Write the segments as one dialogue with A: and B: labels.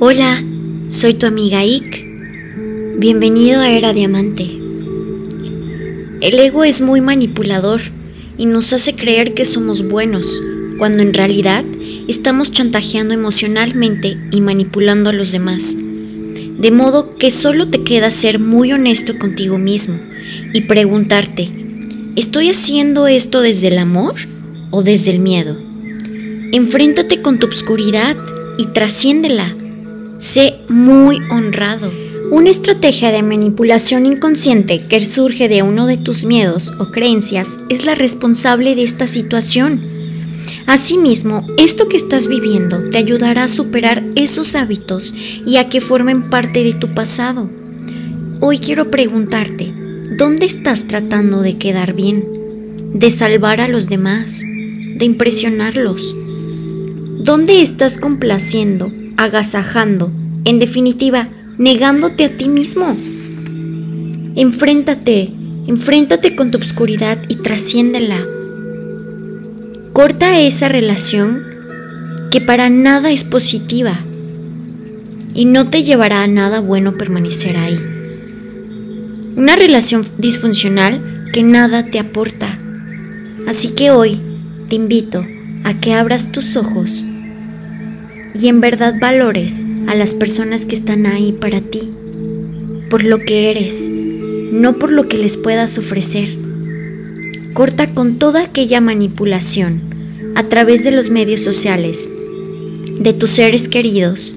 A: Hola, soy tu amiga Ick. Bienvenido a Era Diamante. El ego es muy manipulador y nos hace creer que somos buenos, cuando en realidad estamos chantajeando emocionalmente y manipulando a los demás. De modo que solo te queda ser muy honesto contigo mismo y preguntarte, ¿estoy haciendo esto desde el amor o desde el miedo? Enfréntate con tu obscuridad y trasciéndela Sé muy honrado. Una estrategia de manipulación inconsciente que surge de uno de tus miedos o creencias es la responsable de esta situación. Asimismo, esto que estás viviendo te ayudará a superar esos hábitos y a que formen parte de tu pasado. Hoy quiero preguntarte, ¿dónde estás tratando de quedar bien? ¿De salvar a los demás? ¿De impresionarlos? ¿Dónde estás complaciendo agasajando, en definitiva, negándote a ti mismo. Enfréntate, enfréntate con tu obscuridad y trasciéndela. Corta esa relación que para nada es positiva y no te llevará a nada bueno permanecer ahí. Una relación disfuncional que nada te aporta. Así que hoy te invito a que abras tus ojos y en verdad valores a las personas que están ahí para ti, por lo que eres, no por lo que les puedas ofrecer. Corta con toda aquella manipulación a través de los medios sociales, de tus seres queridos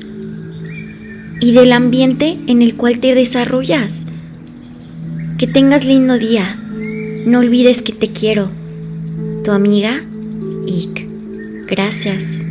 A: y del ambiente en el cual te desarrollas. Que tengas lindo día. No olvides que te quiero. Tu amiga, Ick. Gracias.